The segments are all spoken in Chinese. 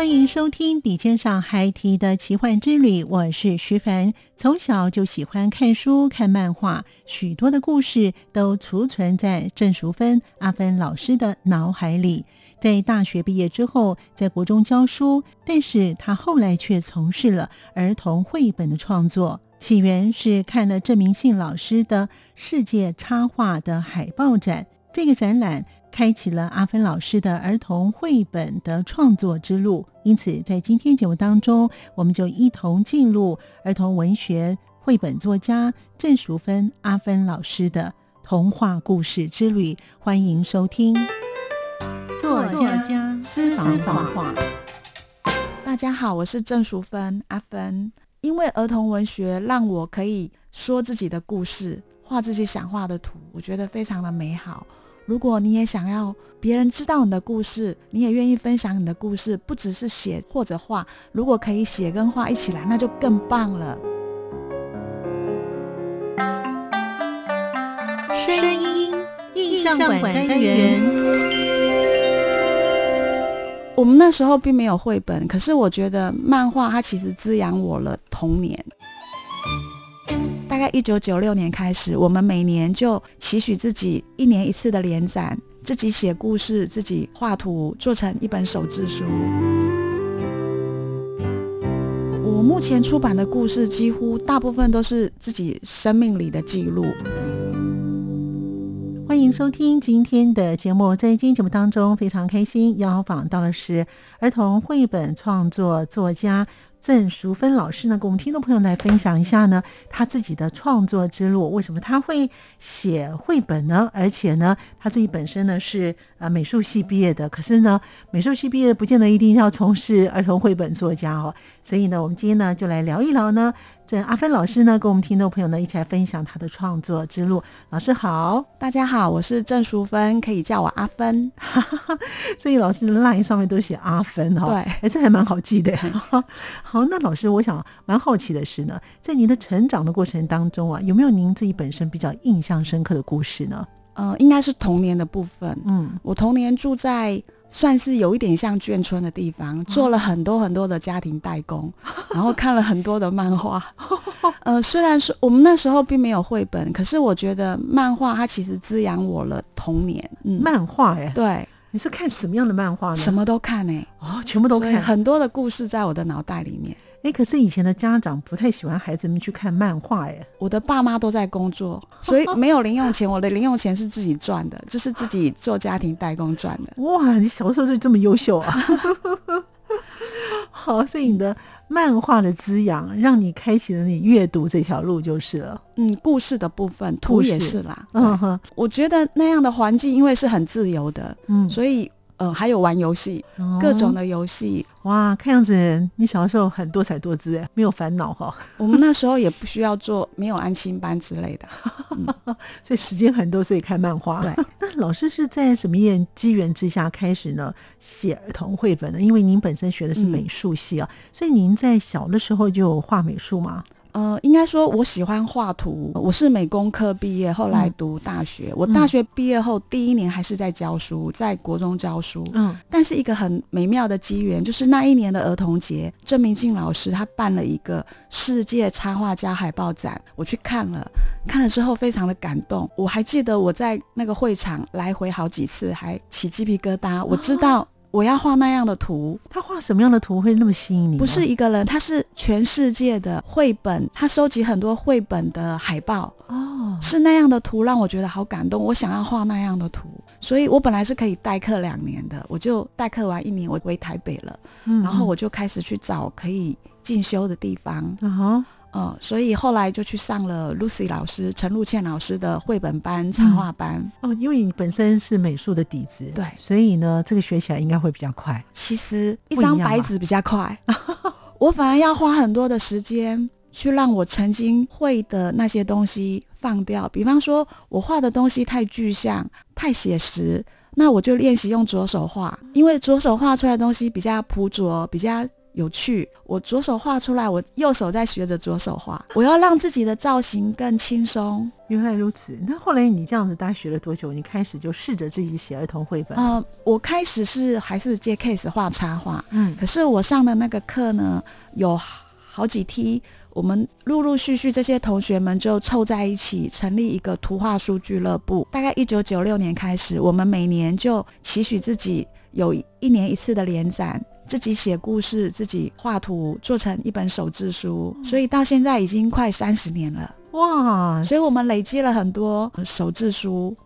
欢迎收听《笔尖上孩提的奇幻之旅》，我是徐凡。从小就喜欢看书、看漫画，许多的故事都储存在郑淑芬、阿芬老师的脑海里。在大学毕业之后，在国中教书，但是他后来却从事了儿童绘本的创作。起源是看了郑明信老师的世界插画的海报展，这个展览。开启了阿芬老师的儿童绘本的创作之路，因此在今天节目当中，我们就一同进入儿童文学绘本作家郑淑芬阿芬老师的童话故事之旅。欢迎收听作家私房话。大家好，我是郑淑芬阿芬。因为儿童文学让我可以说自己的故事，画自己想画的图，我觉得非常的美好。如果你也想要别人知道你的故事，你也愿意分享你的故事，不只是写或者画，如果可以写跟画一起来，那就更棒了。声音印象馆单元，我们那时候并没有绘本，可是我觉得漫画它其实滋养我了童年。大概一九九六年开始，我们每年就期许自己一年一次的联展，自己写故事，自己画图，做成一本手制书。我目前出版的故事，几乎大部分都是自己生命里的记录。欢迎收听今天的节目，在今天节目当中，非常开心邀访到的是儿童绘本创作作家。郑淑芬老师呢，跟我们听众朋友来分享一下呢，他自己的创作之路。为什么他会写绘本呢？而且呢，他自己本身呢是呃美术系毕业的，可是呢，美术系毕业不见得一定要从事儿童绘本作家哦。所以呢，我们今天呢就来聊一聊呢。这阿芬老师呢，跟我们听众朋友呢一起来分享他的创作之路。老师好，大家好，我是郑淑芬，可以叫我阿芬。所以老师的 line 上面都写阿芬哈，对，哎，这还蛮好记的。好，那老师，我想蛮好奇的是呢，在您的成长的过程当中啊，有没有您自己本身比较印象深刻的故事呢？呃，应该是童年的部分。嗯，我童年住在。算是有一点像眷村的地方，做了很多很多的家庭代工，然后看了很多的漫画。呃，虽然说我们那时候并没有绘本，可是我觉得漫画它其实滋养我了童年。嗯，漫画哎，对，你是看什么样的漫画呢？什么都看哎，哦，全部都看，很多的故事在我的脑袋里面。哎，可是以前的家长不太喜欢孩子们去看漫画，哎，我的爸妈都在工作，所以没有零用钱，我的零用钱是自己赚的，就是自己做家庭代工赚的。哇，你小时候就这么优秀啊！好，所以你的漫画的滋养，让你开启了你阅读这条路就是了。嗯，故事的部分，图也是啦。嗯哼，我觉得那样的环境，因为是很自由的，嗯，所以。呃，还有玩游戏，各种的游戏。哇，看样子你小的时候很多彩多姿哎，没有烦恼哈。我们那时候也不需要做，没有安心班之类的，所以时间很多，所以看漫画。对，那老师是在什么样机缘之下开始呢写儿童绘本呢？因为您本身学的是美术系啊，所以您在小的时候就有画美术吗？呃，应该说我喜欢画图，我是美工科毕业，后来读大学。我大学毕业后第一年还是在教书，在国中教书。嗯，但是一个很美妙的机缘，就是那一年的儿童节，郑明静老师他办了一个世界插画家海报展，我去看了，看了之后非常的感动。我还记得我在那个会场来回好几次，还起鸡皮疙瘩。我知道。我要画那样的图，他画什么样的图会那么吸引你？不是一个人，他是全世界的绘本，他收集很多绘本的海报。哦，是那样的图让我觉得好感动，我想要画那样的图，所以我本来是可以代课两年的，我就代课完一年，我回台北了，然后我就开始去找可以进修的地方，嗯嗯，所以后来就去上了 Lucy 老师陈露倩老师的绘本班、插画班。哦，因为你本身是美术的底子，对，所以呢，这个学起来应该会比较快。其实一张白纸比较快，我反而要花很多的时间去让我曾经会的那些东西放掉。比方说，我画的东西太具象、太写实，那我就练习用左手画，因为左手画出来的东西比较朴拙，比较。有趣，我左手画出来，我右手在学着左手画。我要让自己的造型更轻松。原来如此，那后来你这样子大概学了多久？你开始就试着自己写儿童绘本？呃，我开始是还是接 case 画插画，嗯，可是我上的那个课呢，有好几梯，我们陆陆续续这些同学们就凑在一起成立一个图画书俱乐部。大概一九九六年开始，我们每年就期许自己有一年一次的联展。自己写故事，自己画图，做成一本手制书，所以到现在已经快三十年了哇！所以我们累积了很多手制书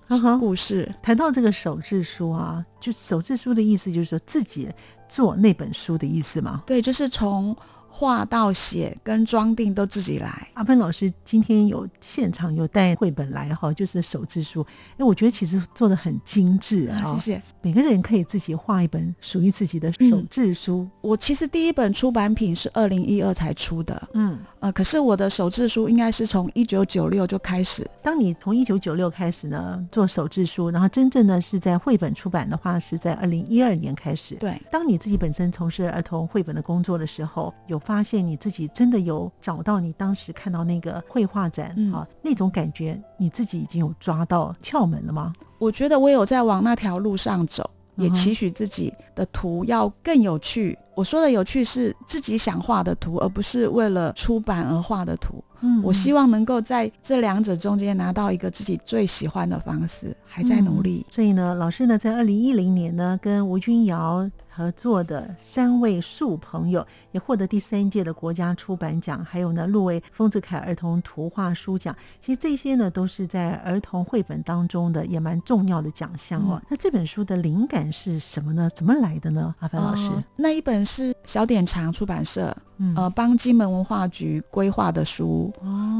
故事。谈到这个手制书啊，就手制书的意思就是说自己做那本书的意思吗？对，就是从。画到写跟装订都自己来。阿芬老师今天有现场有带绘本来哈，就是手制书。哎，我觉得其实做的很精致啊。谢谢。每个人可以自己画一本属于自己的手制书。我其实第一本出版品是二零一二才出的。嗯。呃，可是我的手制书应该是从一九九六就开始。当你从一九九六开始呢做手制书，然后真正呢是在绘本出版的话，是在二零一二年开始。对。当你自己本身从事儿童绘本的工作的时候，有。发现你自己真的有找到你当时看到那个绘画展啊那种感觉，你自己已经有抓到窍门了吗？我觉得我有在往那条路上走，也期许自己的图要更有趣。我说的有趣是自己想画的图，而不是为了出版而画的图。嗯，我希望能够在这两者中间拿到一个自己最喜欢的方式，还在努力。所以呢，老师呢，在二零一零年呢，跟吴君瑶。合作的三位树朋友也获得第三届的国家出版奖，还有呢入围丰子恺儿童图画书奖。其实这些呢都是在儿童绘本当中的也蛮重要的奖项哦。那这本书的灵感是什么呢？怎么来的呢？阿凡老师，那一本是小典藏出版社。呃，帮金门文化局规划的书，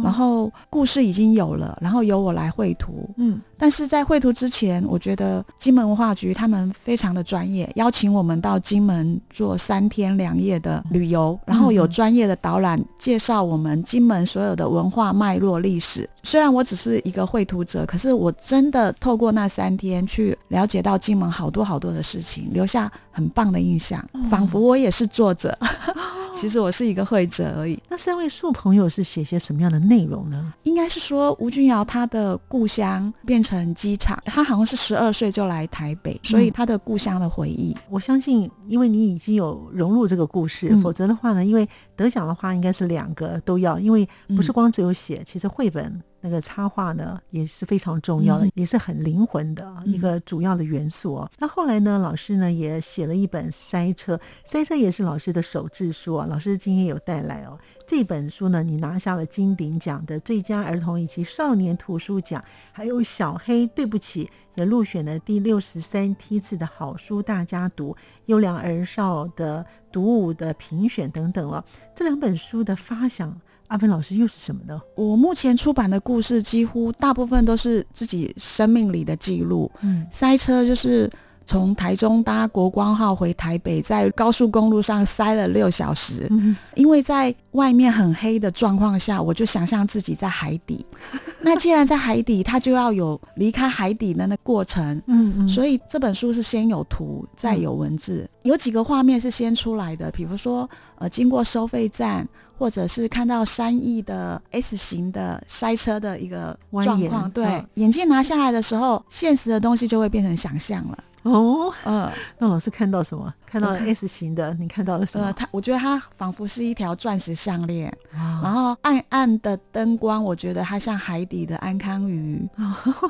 然后故事已经有了，然后由我来绘图。嗯，但是在绘图之前，我觉得金门文化局他们非常的专业，邀请我们到金门做三天两夜的旅游，然后有专业的导览介绍我们金门所有的文化脉络历史。虽然我只是一个绘图者，可是我真的透过那三天去了解到金门好多好多的事情，留下很棒的印象，仿佛我也是作者。其实我是一个会者而已。那三位树朋友是写些什么样的内容呢？应该是说吴君瑶他的故乡变成机场，他好像是十二岁就来台北，所以他的故乡的回忆。我相信，因为你已经有融入这个故事，否则的话呢，因为得奖的话应该是两个都要，因为不是光只有写，其实绘本。那个插画呢也是非常重要的，也是很灵魂的一个主要的元素哦。那后来呢，老师呢也写了一本《塞车》，《塞车》也是老师的手制书啊。老师今天有带来哦，这本书呢，你拿下了金鼎奖的最佳儿童以及少年图书奖，还有小黑对不起也入选了第六十三梯次的好书大家读优良儿少的读物的评选等等哦。这两本书的发想。阿芬老师又是什么呢？我目前出版的故事几乎大部分都是自己生命里的记录。嗯，塞车就是从台中搭国光号回台北，在高速公路上塞了六小时。嗯，因为在外面很黑的状况下，我就想象自己在海底。那既然在海底，它就要有离开海底的那过程。嗯嗯。所以这本书是先有图，再有文字。有几个画面是先出来的，比如说呃，经过收费站。或者是看到山翼的 S 型的塞车的一个状况。对，眼镜拿下来的时候，现实的东西就会变成想象了。哦，嗯，那老师看到什么？看到 S 型的，你看到了什么？呃，它，我觉得它仿佛是一条钻石项链，然后暗暗的灯光，我觉得它像海底的安康鱼。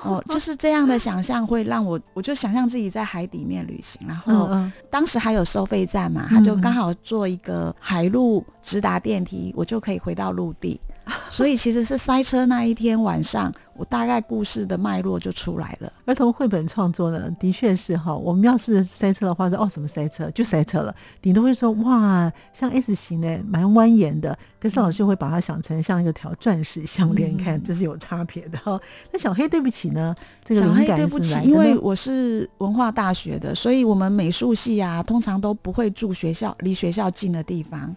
哦，就是这样的想象会让我，我就想象自己在海底面旅行，然后当时还有收费站嘛，他就刚好做一个海陆直达电梯，我就可以回到陆地。所以其实是塞车那一天晚上，我大概故事的脉络就出来了。儿童绘本创作呢，的确是哈，我们要是塞车的话，说哦什么塞车就塞车了，你都会说哇，像 S 型的蛮蜿蜒的，可是老师会把它想成像一个条钻石项链，你看这是有差别的哈。那小黑对不起呢，这个小黑对不起，因为我是文化大学的，所以我们美术系啊，通常都不会住学校离学校近的地方，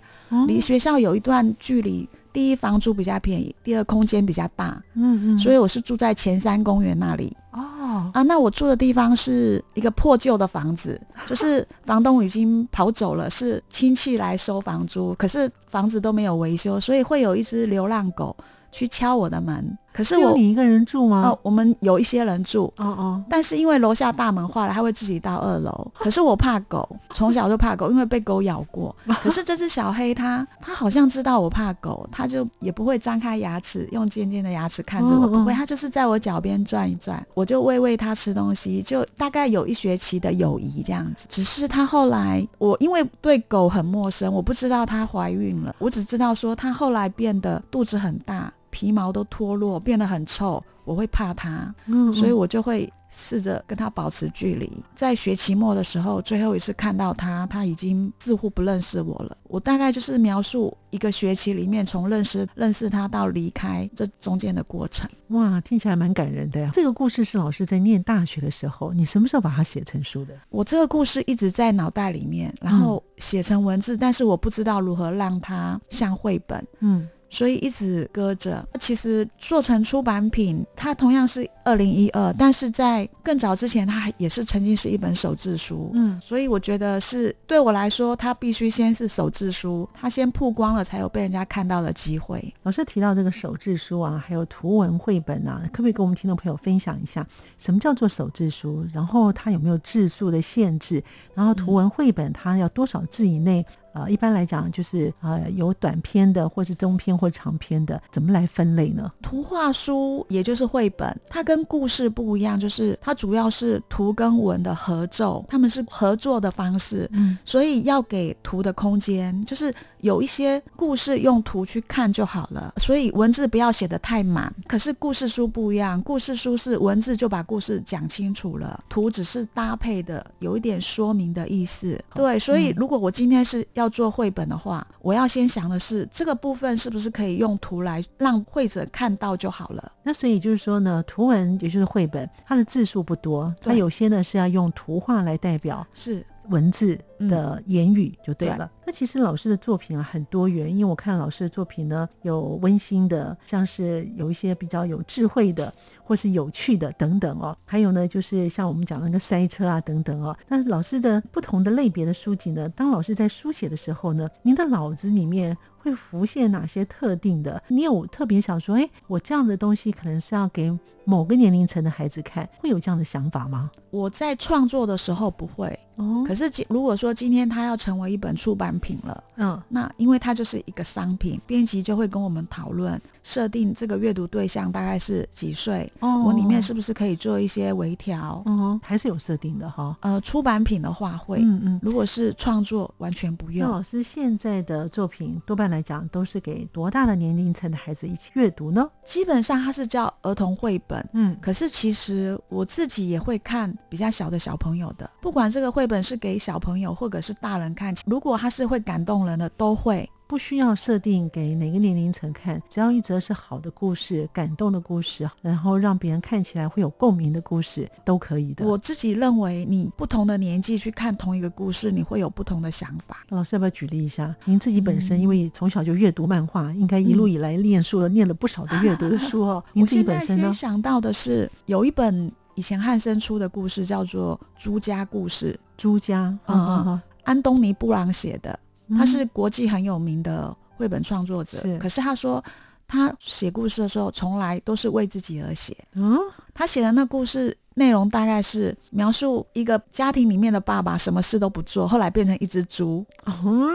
离学校有一段距离。第一房租比较便宜，第二空间比较大，嗯嗯，所以我是住在前山公园那里。哦啊，那我住的地方是一个破旧的房子，就是房东已经跑走了，是亲戚来收房租，可是房子都没有维修，所以会有一只流浪狗。去敲我的门，可是我你一个人住吗？哦，我们有一些人住，哦哦，但是因为楼下大门坏了，他会自己到二楼。可是我怕狗，从小就怕狗，因为被狗咬过。可是这只小黑，它它好像知道我怕狗，它就也不会张开牙齿，用尖尖的牙齿看着我，不会，它就是在我脚边转一转，我就喂喂它吃东西，就大概有一学期的友谊这样子。只是它后来，我因为对狗很陌生，我不知道它怀孕了，我只知道说它后来变得肚子很大。皮毛都脱落，变得很臭，我会怕它，所以我就会试着跟它保持距离。在学期末的时候，最后一次看到它，它已经似乎不认识我了。我大概就是描述一个学期里面，从认识认识它到离开这中间的过程。哇，听起来蛮感人的呀！这个故事是老师在念大学的时候，你什么时候把它写成书的？我这个故事一直在脑袋里面，然后写成文字，但是我不知道如何让它像绘本。嗯。所以一直搁着。其实做成出版品，它同样是二零一二，但是在更早之前，它也是曾经是一本手制书。嗯，所以我觉得是对我来说，它必须先是手制书，它先曝光了，才有被人家看到的机会。老师提到这个手制书啊，还有图文绘本啊，可不可以跟我们听众朋友分享一下，什么叫做手制书？然后它有没有字数的限制？然后图文绘本它要多少字以内？呃，一般来讲就是呃有短篇的，或是中篇或长篇的，怎么来分类呢？图画书也就是绘本，它跟故事不一样，就是它主要是图跟文的合奏，他们是合作的方式，嗯，所以要给图的空间，就是有一些故事用图去看就好了，所以文字不要写的太满。可是故事书不一样，故事书是文字就把故事讲清楚了，图只是搭配的，有一点说明的意思。对，所以如果我今天是要做绘本的话，我要先想的是这个部分是不是可以用图来让绘者看到就好了。那所以就是说呢，图文也就是绘本，它的字数不多，它有些呢是要用图画来代表。是。文字的言语就对了。那其实老师的作品啊很多元，因为我看老师的作品呢，有温馨的，像是有一些比较有智慧的，或是有趣的等等哦。还有呢，就是像我们讲那个塞车啊等等哦。那老师的不同的类别的书籍呢，当老师在书写的时候呢，您的脑子里面会浮现哪些特定的？你有特别想说，哎，我这样的东西可能是要给某个年龄层的孩子看，会有这样的想法吗？我在创作的时候不会。哦，可是今如果说今天它要成为一本出版品了，嗯，那因为它就是一个商品，编辑就会跟我们讨论设定这个阅读对象大概是几岁，哦，我里面是不是可以做一些微调？嗯，还是有设定的哈。呃，出版品的话会，嗯嗯，如果是创作完全不用。那老师现在的作品多半来讲都是给多大的年龄层的孩子一起阅读呢？基本上它是叫儿童绘本，嗯，可是其实我自己也会看比较小的小朋友的，不管这个绘。本是给小朋友或者是大人看，如果他是会感动人的，都会不需要设定给哪个年龄层看，只要一则是好的故事、感动的故事，然后让别人看起来会有共鸣的故事，都可以的。我自己认为，你不同的年纪去看同一个故事，你会有不同的想法。老师要不要举例一下？您自己本身因为从小就阅读漫画，应该一路以来念书了，念了不少的阅读的书哦。您自己本身呢？想到的是有一本。以前汉森出的故事叫做《朱家故事》，朱家，嗯嗯，安东尼布朗写的，他是国际很有名的绘本创作者，是。可是他说他写故事的时候从来都是为自己而写。嗯，他写的那故事内容大概是描述一个家庭里面的爸爸什么事都不做，后来变成一只猪。哦，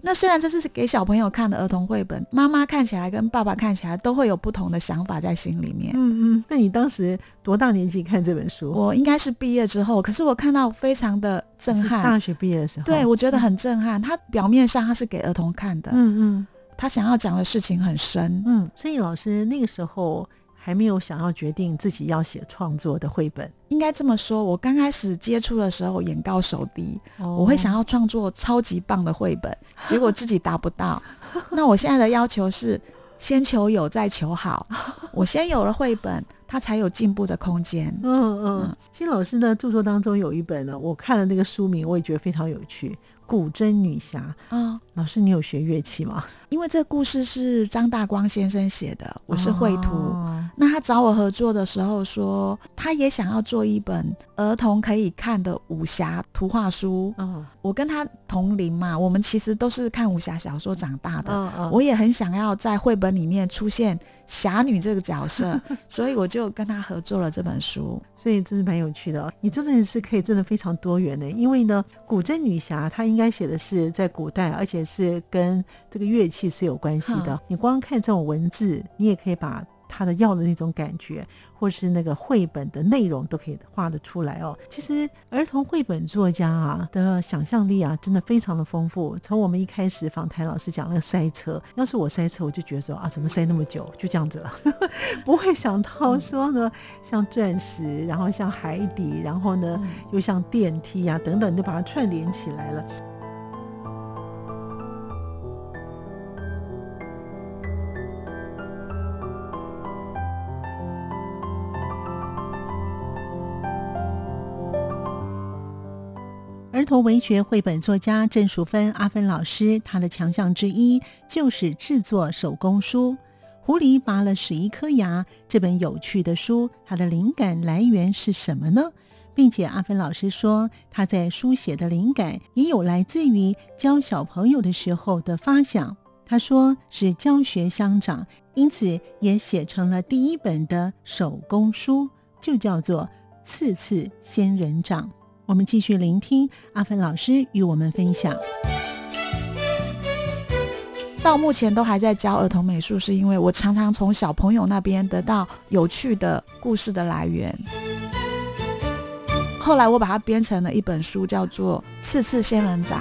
那虽然这是给小朋友看的儿童绘本，妈妈看起来跟爸爸看起来都会有不同的想法在心里面。嗯嗯，那你当时多大年纪看这本书？我应该是毕业之后，可是我看到非常的震撼。大学毕业的时候。对，我觉得很震撼。他表面上他是给儿童看的，嗯嗯他想要讲的事情很深。嗯，所以老师那个时候还没有想要决定自己要写创作的绘本。应该这么说，我刚开始接触的时候眼高手低，哦我会想要创作超级棒的绘本，结果自己达不到。那我现在的要求是先求有，再求好。我先有了绘本，它才有进步的空间。嗯嗯嗯，其实老师的著作当中有一本呢，我看了那个书名，我也觉得非常有趣，《古筝女侠》。啊、老师，你有学乐器吗？因为这个故事是张大光先生写的，我是绘图。哦那他找我合作的时候说，他也想要做一本儿童可以看的武侠图画书。哦，我跟他同龄嘛，我们其实都是看武侠小说长大的。嗯嗯，我也很想要在绘本里面出现侠女这个角色，所以我就跟他合作了这本书。所以这是蛮有趣的哦。你真的是可以真的非常多元的，因为呢，古筝女侠她应该写的是在古代，而且是跟这个乐器是有关系的嗯。你光看这种文字，你也可以把他的要的那种感觉，或是那个绘本的内容都可以画得出来哦。其实儿童绘本作家啊的想象力啊，真的非常的丰富。从我们一开始访谈老师讲那个塞车，要是我塞车，我就觉得说啊，怎么塞那么久，就这样子了，不会想到说呢，像钻石，然后像海底，然后呢嗯又像电梯啊等等，就把它串联起来了。儿童文学绘本作家郑淑芬阿芬老师，她的强项之一就是制作手工书。狐狸拔了十一颗牙这本有趣的书，它的灵感来源是什么呢？并且阿芬老师说，他在书写的灵感也有来自于教小朋友的时候的发想。他说是教学相长，因此也写成了第一本的手工书，就叫做《次次仙人掌》。我们继续聆听阿芬老师与我们分享。到目前都还在教儿童美术，是因为我常常从小朋友那边得到有趣的故事的来源。后来我把它编成了一本书，叫做《次次仙人掌》。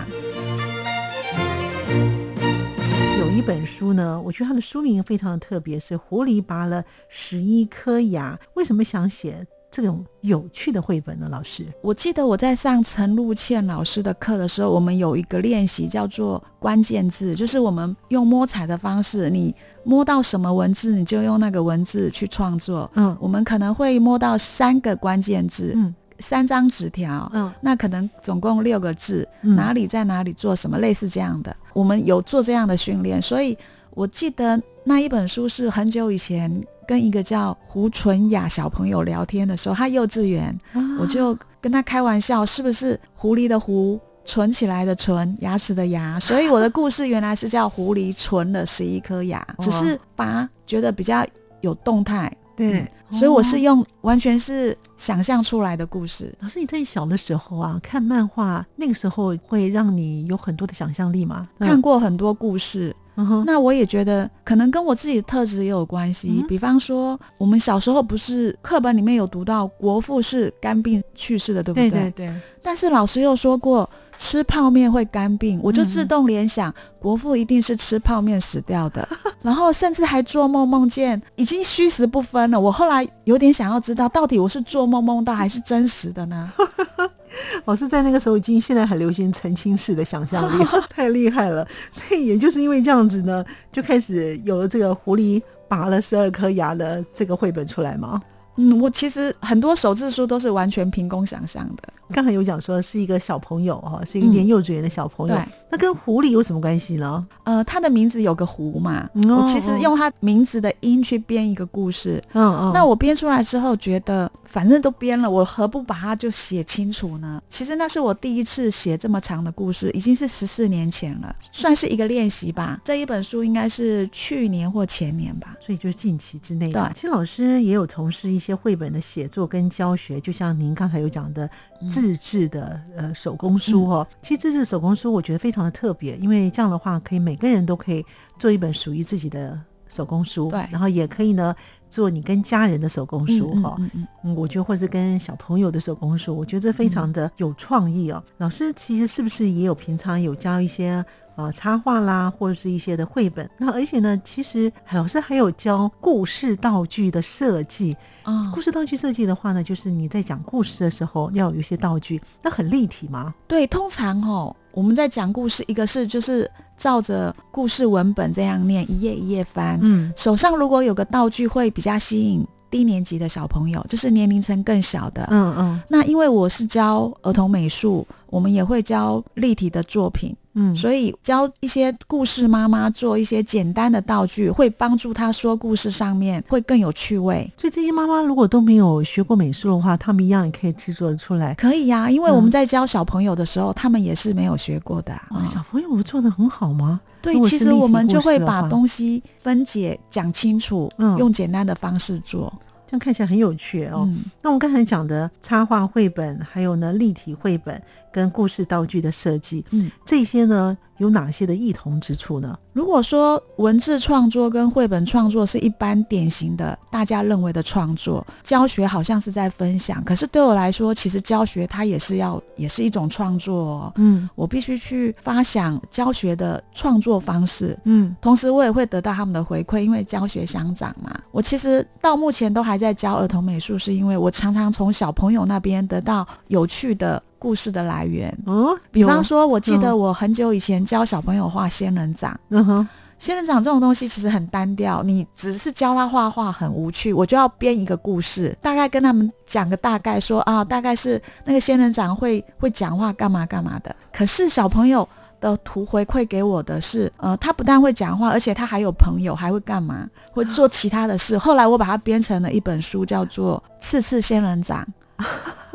有一本书呢，我觉得它的书名非常的特别，是《狐狸拔了十一颗牙》。为什么想写这种有趣的绘本呢？老师，我记得我在上陈露倩老师的课的时候，我们有一个练习叫做关键字，就是我们用摸彩的方式，你摸到什么文字，你就用那个文字去创作。嗯我们可能会摸到三个关键字，嗯三张纸条，嗯那可能总共六个字，嗯哪里在哪里做什么，类似这样的。我们有做这样的训练，所以我记得那一本书是很久以前跟一个叫胡纯雅小朋友聊天的时候，他幼稚园，我就跟他开玩笑，是不是狐狸的狐？存起来的存，牙齿的牙，所以我的故事原来是叫狐狸存了十一颗牙，只是拔觉得比较有动态，对，所以我是哦用完全是想象出来的故事。老师，你在小的时候啊，看漫画，那个时候会让你有很多的想象力吗？看过很多故事，嗯，那我也觉得可能跟我自己的特质也有关系。嗯比方说，我们小时候不是课本里面有读到国父是肝病去世的，对不对对？对对，但是老师又说过吃泡面会肝病，我就自嗯动联想、国父一定是吃泡面死掉的，然后甚至还做梦梦见已经虚实不分了。我后来有点想要知道，到底我是做梦梦到还是真实的呢？老师在那个时候已经现在很流行澄清式的想象力，太厉害了。所以也就是因为这样子呢，就开始有了这个狐狸拔了十二颗牙的这个绘本出来嘛。嗯，我其实很多手字书都是完全凭空想象的。刚才有讲说是一个小朋友哈，是一个念幼稚园的小朋友。对，那跟狐狸有什么关系呢？呃，它的名字有个狐嘛，我其实用它名字的音去编一个故事。嗯嗯。那我编出来之后，觉得反正都编了，我何不把它就写清楚呢？其实那是我第一次写这么长的故事，已经是十四年前了，算是一个练习吧。这一本书应该是去年或前年吧，所以就是近期之内。对，其实老师也有从事一些绘本的写作跟教学，就像您刚才有讲的自制的呃手工书哦。其实自制手工书我觉得非常的特别，因为这样的话可以每个人都可以做一本属于自己的手工书，对，然后也可以呢做你跟家人的手工书哈。嗯嗯，我觉得或者跟小朋友的手工书，我觉得这非常的有创意哦。老师其实是不是也有平常有教一些？啊，插画啦，或者是一些的绘本。那而且呢，其实老师还有教故事道具的设计啊。故事道具设计的话呢，就是你在讲故事的时候要有一些道具，那很立体吗？对，通常哦，我们在讲故事，一个是就是照着故事文本这样念，一页一页翻。嗯，手上如果有个道具，会比较吸引低年级的小朋友，就是年龄层更小的。嗯嗯。那因为我是教儿童美术，我们也会教立体的作品。嗯，所以教一些故事妈妈做一些简单的道具，会帮助她说故事上面会更有趣味。所以这些妈妈如果都没有学过美术的话，他们一样也可以制作出来。可以呀，因为我们在教小朋友的时候，他们也是没有学过的。小朋友做的很好吗？对，其实我们就会把东西分解讲清楚，嗯用简单的方式做。这样看起来很有趣哦。那我们刚才讲的插画绘本，还有呢立体绘本跟故事道具的设计，嗯，这些呢有哪些的异同之处呢？如果说文字创作跟绘本创作是一般典型的大家认为的创作，教学好像是在分享，可是对我来说，其实教学它也是要也是一种创作。嗯，我必须去发想教学的创作方式。嗯，同时我也会得到他们的回馈，因为教学相长嘛。我其实到目前都还在教儿童美术，是因为我常常从小朋友那边得到有趣的故事的来源。嗯，比方说，我记得我很久以前教小朋友画仙人掌。仙人掌这种东西其实很单调，你只是教他画画很无趣，我就要编一个故事，大概跟他们讲个大概，说啊，大概是那个仙人掌会会讲话，干嘛干嘛的。可是小朋友的图回馈给我的是，呃，他不但会讲话，而且他还有朋友，还会干嘛？会做其他的事。后来我把它编成了一本书，叫做《刺刺仙人掌》，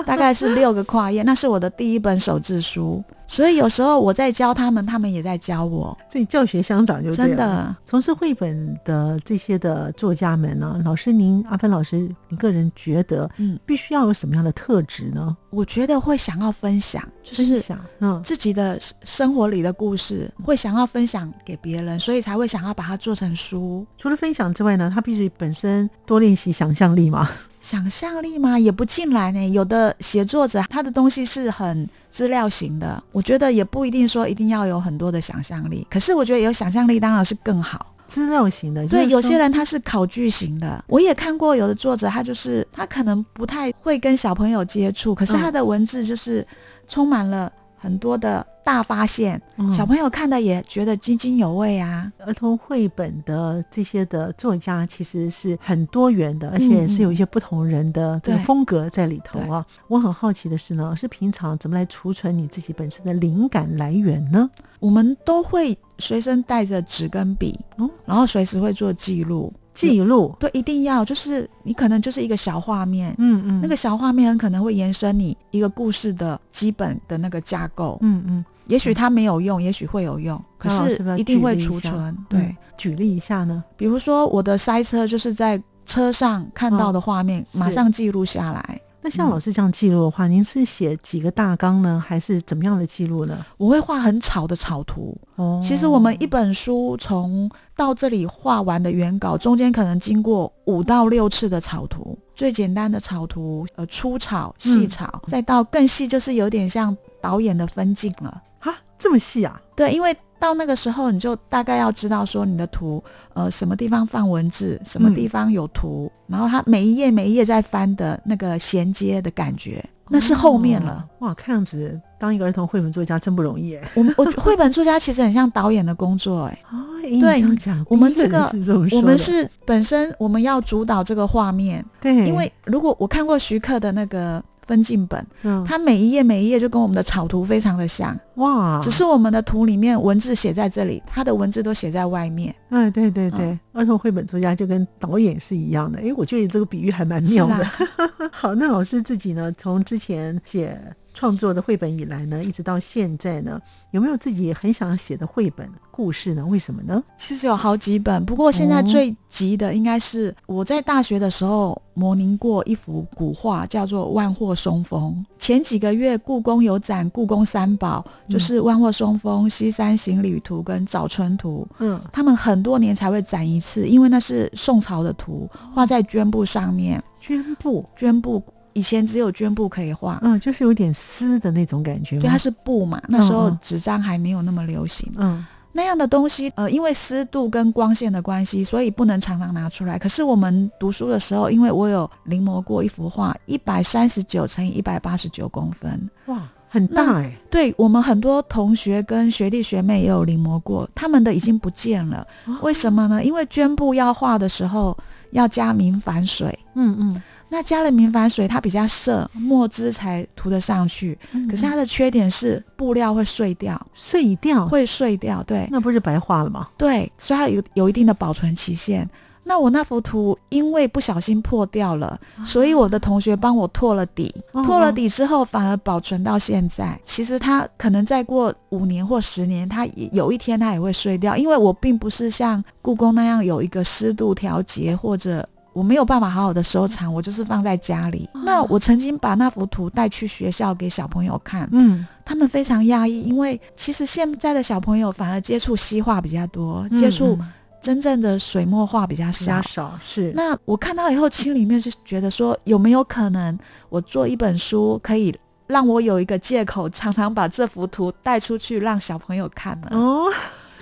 大概是六个跨页，那是我的第一本手字书。所以有时候我在教他们，他们也在教我。所以教学相长就真的。从事绘本的这些的作家们呢，老师您阿芬老师，你个人觉得，嗯，必须要有什么样的特质呢？我觉得会想要分享，就是嗯自己的生活里的故事，会想要分享给别人，所以才会想要把它做成书。除了分享之外呢，他必须本身多练习想象力嘛。想象力吗？也不尽然呢。有的写作者他的东西是很资料型的，我觉得也不一定说一定要有很多的想象力。可是我觉得有想象力当然是更好。资料型的，对，有些人他是考据型的。我也看过有的作者，他就是他可能不太会跟小朋友接触，可是他的文字就是充满了很多的。大发现，小朋友看的也觉得津津有味啊。儿童绘本的这些的作家其实是很多元的，而且是有一些不同人的这个风格在里头啊。我很好奇的是呢，是平常怎么来储存你自己本身的灵感来源呢？我们都会随身带着纸跟笔，嗯，然后随时会做记录。记录对，一定要就是你可能就是一个小画面，嗯嗯，那个小画面很可能会延伸你一个故事的基本的那个架构，嗯嗯。也许它没有用，也许会有用，可是一定会储存。对，举例一下呢？比如说我的塞车，就是在车上看到的画面，马上记录下来。那像老师这样记录的话，您是写几个大纲呢，还是怎么样的记录呢？我会画很草的草图。哦，其实我们一本书从到这里画完的原稿，中间可能经过五到六次的草图。最简单的草图，呃，粗草、细草，再到更细，就是有点像导演的分镜了。哈这么细啊？对，因为到那个时候，你就大概要知道说你的图，呃，什么地方放文字，什么地方有图，然后它每一页每一页在翻的那个衔接的感觉，那是后面了。哇，看样子当一个儿童绘本作家真不容易哎。我们我绘本作家其实很像导演的工作哎。哦，对，我们这个我们是本身我们要主导这个画面。对，因为如果我看过徐克的那个。分镜本，嗯，它每一页每一页就跟我们的草图非常的像，哇，只是我们的图里面文字写在这里，它的文字都写在外面。嗯，对对对，儿童绘本作家就跟导演是一样的。哎，我觉得这个比喻还蛮妙的。好，那老师自己呢，从之前写。创作的绘本以来呢，一直到现在呢，有没有自己很想写的绘本故事呢？为什么呢？其实有好几本，不过现在最急的应该是我在大学的时候模拟过一幅古画，叫做《万壑松风》。前几个月故宫有展故宫三宝，就是《万壑松风》《西山行旅图》跟《早春图》。嗯，他们很多年才会展一次，因为那是宋朝的图，画在绢布上面。绢布，绢布。以前只有绢布可以画，嗯，就是有点丝的那种感觉。对，它是布嘛，那时候纸张还没有那么流行。嗯，那样的东西，呃，因为湿度跟光线的关系，所以不能常常拿出来。可是我们读书的时候，因为我有临摹过一幅画，一百三十九乘以一百八十九公分，哇，很大哎。对我们很多同学跟学弟学妹也有临摹过，他们的已经不见了。为什么呢？因为绢布要画的时候要加明矾水。嗯嗯。那加了明矾水，它比较涩，墨汁才涂得上去。可是它的缺点是布料会碎掉，碎掉会碎掉，对，那不是白画了吗？对，所以它有有一定的保存期限。那我那幅图因为不小心破掉了，所以我的同学帮我拓了底，拓了底之后反而保存到现在。其实它可能再过五年或十年，它有一天它也会碎掉，因为我并不是像故宫那样有一个湿度调节或者。我没有办法好好的收藏，我就是放在家里。那我曾经把那幅图带去学校给小朋友看，嗯，他们非常压抑，因为其实现在的小朋友反而接触西画比较多，接触真正的水墨画比较少。少是。那我看到以后，心里面就觉得说，有没有可能我做一本书，可以让我有一个借口，常常把这幅图带出去让小朋友看呢？哦，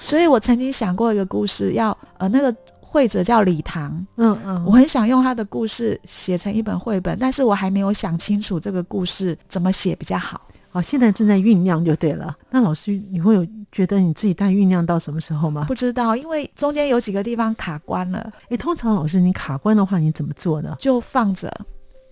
所以我曾经想过一个故事，要呃那个。绘者叫李唐，嗯嗯，我很想用他的故事写成一本绘本，但是我还没有想清楚这个故事怎么写比较好。好，现在正在酝酿就对了。那老师，你会有觉得你自己大概酝酿到什么时候吗？不知道，因为中间有几个地方卡关了。诶，通常老师你卡关的话，你怎么做呢？就放着。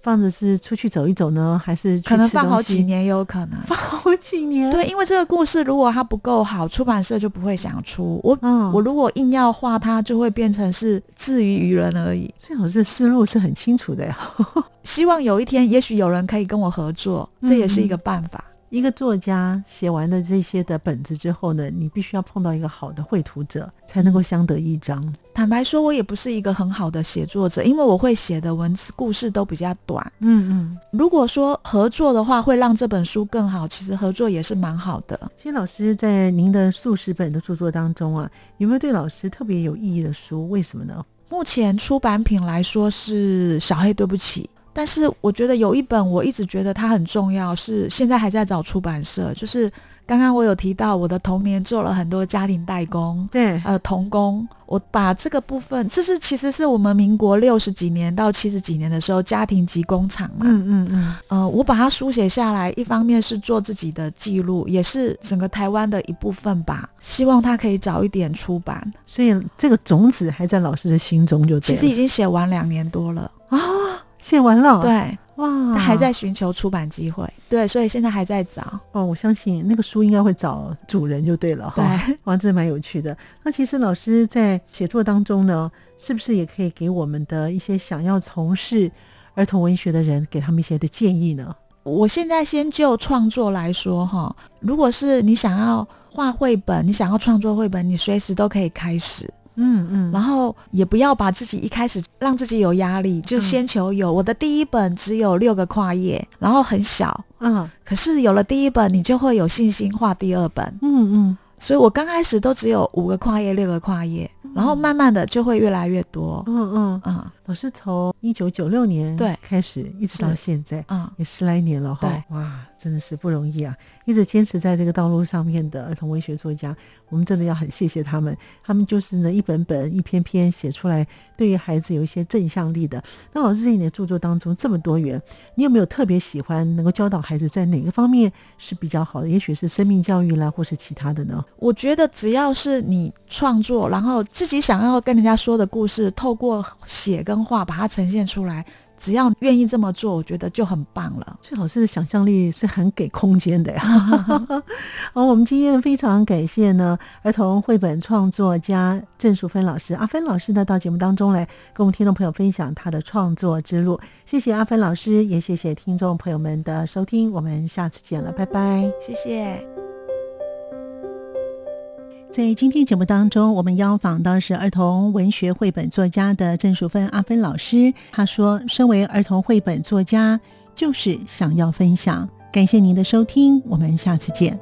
放着是出去走一走呢，还是可能放好几年也有可能放好几年？对，因为这个故事如果它不够好，出版社就不会想出我。我如果硬要画它，就会变成是自娱于人而已。最好是思路是很清楚的呀。希望有一天，也许有人可以跟我合作，这也是一个办法。一个作家写完了这些的本子之后呢，你必须要碰到一个好的绘图者，才能够相得益彰。坦白说，我也不是一个很好的写作者，因为我会写的文字故事都比较短。嗯嗯，如果说合作的话，会让这本书更好，其实合作也是蛮好的。谢老师在您的数十本的著作当中啊，有没有对老师特别有意义的书？为什么呢？目前出版品来说是《小黑对不起》。但是我觉得有一本我一直觉得它很重要，是现在还在找出版社。就是刚刚我有提到，我的童年做了很多家庭代工，对，呃，童工。我把这个部分，这是其实是我们民国六十几年到七十几年的时候家庭及工厂嘛，嗯嗯嗯，呃，我把它书写下来，一方面是做自己的记录，也是整个台湾的一部分吧。希望它可以早一点出版。所以这个种子还在老师的心中，就其实已经写完两年多了啊。写完了，对，哇，他还在寻求出版机会，对，所以现在还在找。哦，我相信那个书应该会找主人就对了，哈，哇，这蛮有趣的。那其实老师在写作当中呢，是不是也可以给我们的一些想要从事儿童文学的人，给他们一些的建议呢？我现在先就创作来说，哈，如果是你想要画绘本，你想要创作绘本，你随时都可以开始。嗯嗯，然后也不要把自己一开始让自己有压力，就先求有。我的第一本只有六个跨页，然后很小，嗯，可是有了第一本，你就会有信心画第二本，嗯嗯。所以我刚开始都只有五个跨页、六个跨页，然后慢慢的就会越来越多，嗯嗯嗯。老师从一九九六年对开始一直到现在，嗯，也十来年了哈，哇，真的是不容易啊。一直坚持在这个道路上面的儿童文学作家，我们真的要很谢谢他们。他们就是呢一本本、一篇篇写出来，对于孩子有一些正向力的。那老师在你的著作当中这么多元，你有没有特别喜欢能够教导孩子在哪个方面是比较好的？也许是生命教育啦，或是其他的呢？我觉得只要是你创作，然后自己想要跟人家说的故事，透过写跟跟画把它呈现出来。只要愿意这么做，我觉得就很棒了。崔老师的想象力是很给空间的呀。好，我们今天非常感谢呢儿童绘本创作家郑淑芬老师，阿芬老师呢到节目当中来跟我们听众朋友分享他的创作之路。谢谢阿芬老师，也谢谢听众朋友们的收听，我们下次见了，拜拜。谢谢。在今天节目当中，我们邀访到是儿童文学绘本作家的郑淑芬阿芬老师。她说：“身为儿童绘本作家，就是想要分享。”感谢您的收听，我们下次见。